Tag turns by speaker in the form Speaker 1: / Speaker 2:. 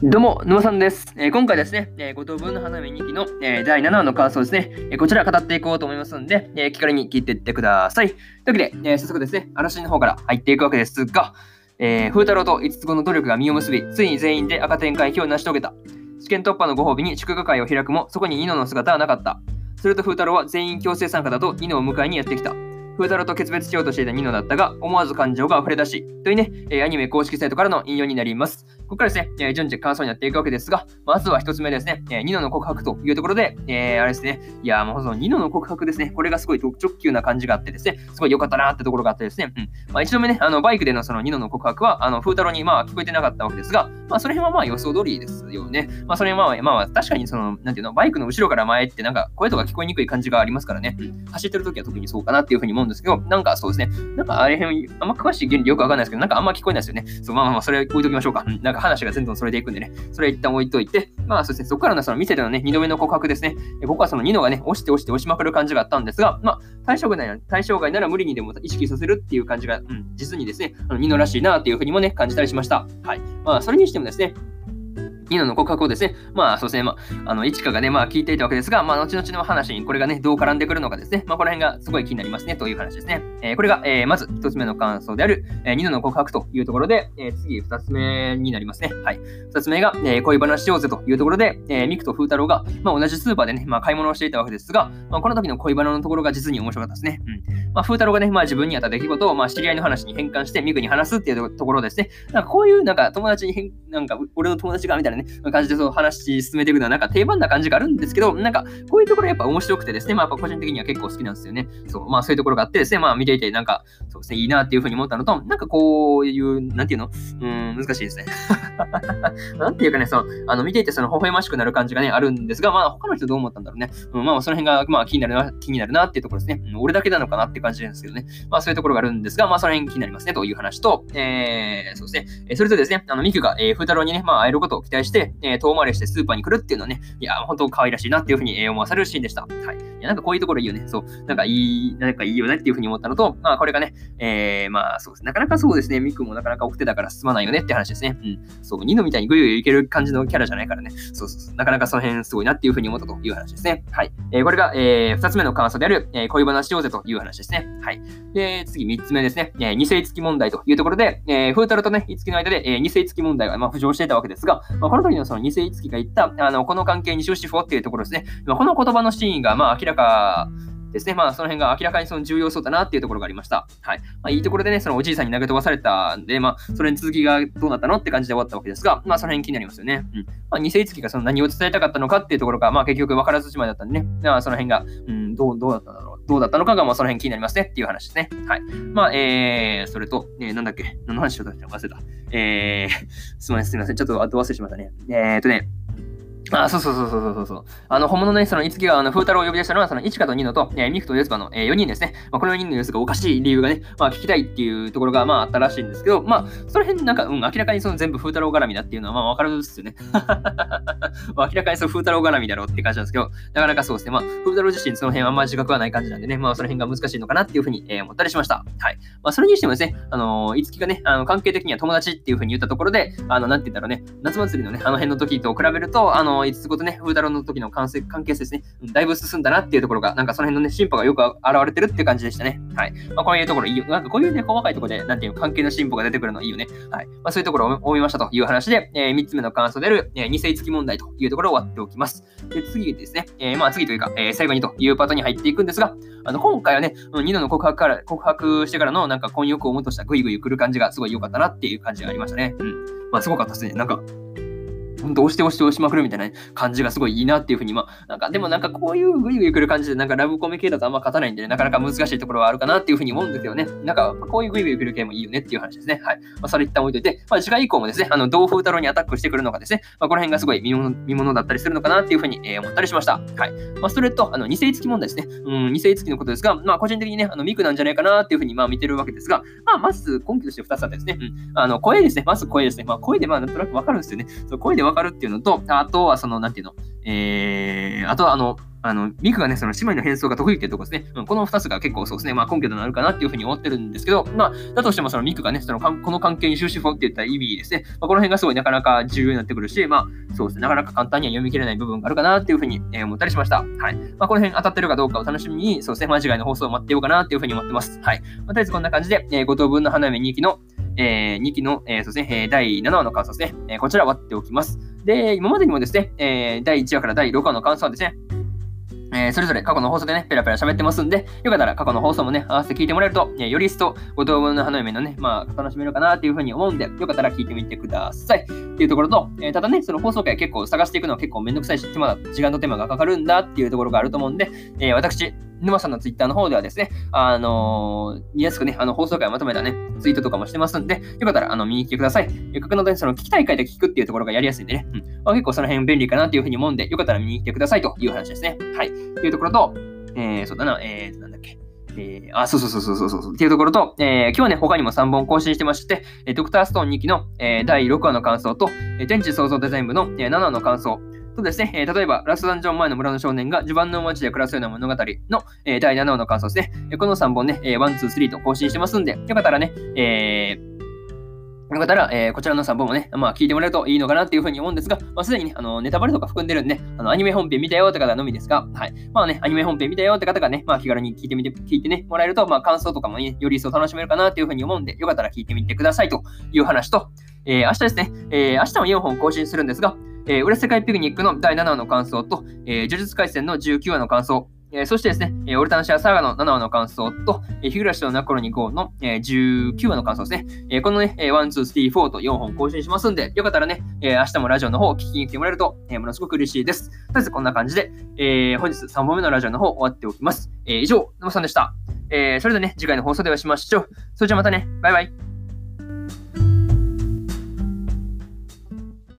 Speaker 1: どうも、沼さんです。えー、今回ですね、えー、五等分の花見2期の、えー、第7話の感想ですね、えこちら語っていこうと思いますんで、え気軽に聞いていってください。というわけで、え早速ですね、嵐の方から入っていくわけですが、え風太郎と五つ子の努力が実を結び、ついに全員で赤点回避を成し遂げた。試験突破のご褒美に祝賀会を開くも、そこにニノの姿はなかった。すると風太郎は全員強制参加だとニノを迎えにやってきた。風太郎と決別しようとしていたニノだったが、思わず感情が溢れ出し、というね、えアニメ公式サイトからの引用になります。ここからですね、えー、順次感想になっていくわけですが、まずは一つ目ですね、えー、ニノの告白というところで、えー、あれですね、いや、もうそのニノの告白ですね、これがすごい直球な感じがあってですね、すごい良かったなってところがあってですね、うん。まあ一度目ね、あの、バイクでのそのニノの告白は、あの、風太郎にまあ聞こえてなかったわけですが、まあその辺はまあ予想通りですよね。まあそれはまあ、まあ確かにその、なんていうの、バイクの後ろから前ってなんか声とか聞こえにくい感じがありますからね、うん、走ってる時は特にそうかなっていうふうに思うんですけど、なんかそうですね、なんかあれ辺、あんま詳しい原理よくわかんないですけど、なんかあんま聞こえないですよね。そう、まあまあそれ置いときましょうか。うん、なんか話が全然それでいくんでね、それ一旦置いといて、まあそうですね、そこからのその店でのね、二度目の告白ですね、僕はそのニノがね、押して押して押しまくる感じがあったんですが、まあ、対象外なら対象外なら無理にでも意識させるっていう感じが、うん、実にですね、あのニノらしいなっていうふうにもね、感じたりしました。はい。まあ、それにしてもですね、ニノの告白をですね、まあそうですね、まあ、あの、いちかがね、まあ聞いていたわけですが、まあ後々の話にこれがね、どう絡んでくるのかですね、まあこの辺がすごい気になりますね、という話ですね。えー、これが、えー、まず一つ目の感想である、えー、ニノの告白というところで、えー、次二つ目になりますね。はい。二つ目が、えー、恋話しようぜというところで、えー、ミクと風太郎が、まあ同じスーパーでね、まあ買い物をしていたわけですが、まあこの時の恋バナのところが実に面白かったですね。うん。まあ風太郎がね、まあ自分にあった出来事を、まあ知り合いの話に変換してミクに話すっていうところですね。なんかこういうなんか友達に変、なんか俺の友達がみたいなね、感じでそう話進めていくのはなんか定番な感じがあるんですけど、なんかこういうところやっぱ面白くてですね、まあやっぱ個人的には結構好きなんですよね。そう、まあそういうところがあってですね、まあ見ていてなんか、そうですね、いいなっていうふうに思ったのと、なんかこういう、なんていうの？うん、難しいですね。なんていうかね、その、あの、見ていてその微笑ましくなる感じがね、あるんですが、まあ他の人どう思ったんだろうね。うん、まあその辺が、まあ気になるな、気になるなっていうところですね。うん、俺だけなのかなって感じなんですけどね。まあそういうところがあるんですが、まあその辺気になりますねという話と、えー、そうですね。えそれとですね、あの、ミクが、えー、風太郎にね、まあ会えることを期待して、えー、遠回りしてスーパーに来るっていうのはね、いや、本当可愛らしいなっていうふうに思わされるシーンでした。はい。いや、なんかこういうところいいよね。そう。なんかいい、なんかいいよねっていうふうに思ったのと、まあこれがね、えー、まあそうです。なかなかそうですね、ミクもなかなか奥手だから進まないよねって話ですね。うん。そう、ニノみたいにグイグイいける感じのキャラじゃないからね。そうそうそう。なかなかその辺すごいなっていうふうに思ったという話ですね。はい。えー、これが、えー、二つ目の感想である、えー、恋話しようぜという話ですね。はい。で、次三つ目ですね。えー、二世付き問題というところで、えー、風太郎とね、五月の間で、えー、二世付き問題が、まあ、浮上していたわけですが、まあ、この時のその二世付きが言った、あの、この関係に終止符っていうところですね。まあ、この言葉のシーンが、まあ、明らかですね。まあ、その辺が明らかにその重要そうだなっていうところがありました。はい。まあ、いいところでね、そのおじいさんに投げ飛ばされたんで、まあ、それに続きがどうなったのって感じで終わったわけですが、まあ、その辺気になりますよね。うん。まあ、偽月がその何を伝えたかったのかっていうところが、まあ、結局分からずじまいだったんでね、まあ、その辺が、うん、どう、どうだったんだろう。どうだったのかが、まあ、その辺気になりますねっていう話ですね。はい。まあ、えー、それと、えー、なんだっけ、何の話しようとしたの？忘れた。えー、すみません、すみません。ちょっと後忘れしましたね。えーとね、あ、そうそうそうそうそうそう。あの、本物のね、その、いつきが、あの、風太郎を呼び出したのは、その、一花と二野と、えー、ミクと四つ葉の、えー、4人ですね。まあ、この4人の様子がおかしい理由がね、まあ、聞きたいっていうところが、まあ、あったらしいんですけど、まあ、その辺、なんか、うん、明らかにその全部風太郎絡みだっていうのは、まあ、わかるっすよね。まあ、明らかにその風太郎絡みだろうって感じなんですけど、なかなかそうですね。まあ、風太郎自身、その辺あんまり自覚はない感じなんでね、まあ、その辺が難しいのかなっていうふうに、えー、思ったりしました。はい。まあ、それにしてもですね、あのー、いつきがね、あの、関係的には友達っていうふうに言ったところで、あの、なんて言うんだろうね、夏祭りのね、あの辺の時と比べると、あの、いつつことね、風太郎の時の関係性ですね、だいぶ進んだなっていうところが、なんかその辺のね、進歩がよく現れてるっていう感じでしたね。はい。まあ、こういうところいいよ。なんかこういうね、細かいところで、なんていう関係の進歩が出てくるのいいよね。はい。まあ、そういうところを思いましたという話で、えー、3つ目の感想である、えー、二世付き問題というところを終わっておきます。で、次ですね、えー、まあ次というか、えー、最後にというパートに入っていくんですが、あの、今回はね、ニノの告白から、告白してからのなんか婚欲をもとしたグイグイ来る感じがすごい良かったなっていう感じがありましたね。うん。まあすごかったですね。なんか、本当押して押して押しまくるみたいな感じがすごいいいなっていうふうに、まあ、なんかでもなんかこういうグイグイ来る感じでなんかラブコメ系だとあんま勝たないんで、ね、なかなか難しいところはあるかなっていうふうに思うんですけどね。なんかこういうグイグイ来る系もいいよねっていう話ですね。はい。まあ、それ一旦置いといて、まあ、次回以降もですね、あの、同風太郎にアタックしてくるのがですね、まあ、この辺がすごい見物見物だったりするのかなっていうふうに、えー、思ったりしました。はい。まあ、それと、あの、二世付き問題ですね。うん、二世付きのことですが、まあ、個人的にね、あの、ミクなんじゃないかなっていうふうに、まあ、見てるわけですが、まあ、まず根拠として2つあってですね、うん、あの、声ですね。まず声ですね。まあ、声でまあ、なんとなくわかるんですよね。そう声でわかるっていうのと、あとはその、なんていうの、えー、あとはあの、あの、ミクがね、その姉妹の変装が得意っていうところですね。うん、この2つが結構そうですね、まあ根拠となるかなっていうふうに思ってるんですけど、まあ、だとしてもそのミクがね、そのこの関係に終止符をって言った意味ですね。まあ、この辺がすごいなかなか重要になってくるし、まあ、そうですね、なかなか簡単には読み切れない部分があるかなっていうふうに、えー、思ったりしました。はい。まあ、この辺当たってるかどうかを楽しみに、そうですね、間違いの放送を待ってようかなっていうふうに思ってます。はい。まあ、とりあえずこんな感じで、えー、5等分の花嫁2期のえー、2期の、えー、そうですね、え、第7話の感想ですね、えー、こちら割っておきます。で、今までにもですね、えー、第1話から第6話の感想はですね、えー、それぞれ過去の放送でね、ペラペラ喋ってますんで、よかったら過去の放送もね、合わせて聞いてもらえると、えー、より一層、五等分の花嫁のね、まあ、楽しめるかなっていうふうに思うんで、よかったら聞いてみてください。っていうところと、えー、ただね、その放送回結構探していくのは結構めんどくさいし、手間時間と手間がかかるんだっていうところがあると思うんで、え私、沼さんのツイッターの方ではですね、あのー、見やすくね、あの放送回をまとめたね、ツイートとかもしてますんで、よかったらあの見に来てください。格のでその聞きたい回で聞くっていうところがやりやすいんでね、うんまあ、結構その辺便利かなっていうふうに思うんで、よかったら見に来てくださいという話ですね。はい。というところと、えー、そうだな、えー、なんだっけ。えー、あ、そうそうそうそうそうそうっていうところと、えー、今日はね、他にも3本更新してまして、えドクターストーン2期の、えー、第6話の感想と、え天地創造デザイン部の、え7話の感想、そうですね、えー、例えば、ラストダンジョン前の村の少年が地盤の街で暮らすような物語の、えー、第7話の感想ですね。この3本ね、えー、1、2、3と更新してますんで、よかったらね、えー、よかったら、えー、こちらの3本もね、まあ、聞いてもらえるといいのかなっていうふうに思うんですが、まあ、すでにね、あの、ネタバレとか含んでるんで、あの、アニメ本編見たよって方のみですが、はい。まあね、アニメ本編見たよって方がね、まあ、気軽に聞いてみて、聞いてね、もらえると、まあ、感想とかもね、より一層楽しめるかなっていうふうに思うんで、よかったら聞いてみてくださいという話と、えー、明日ですね、えー、明日も4本更新するんですが、えー、裏世界ピクニックの第7話の感想と、えー、呪術廻戦の19話の感想、えー、そしてですね、えー、オルタナシアサーガの7話の感想と、えー、日暮らしのナコロに5の、えー、19話の感想ですね。えー、このね、えー1、2、3、4と4本更新しますんで、よかったらね、えー、明日もラジオの方を聞きに来てもらえると、えー、ものすごく嬉しいです。とりあえずこんな感じで、えー、本日3本目のラジオの方終わっておきます。えー、以上、沼さんでした。えー、それではね、次回の放送でお会いしましょう。それじゃあまたね、バイバイ。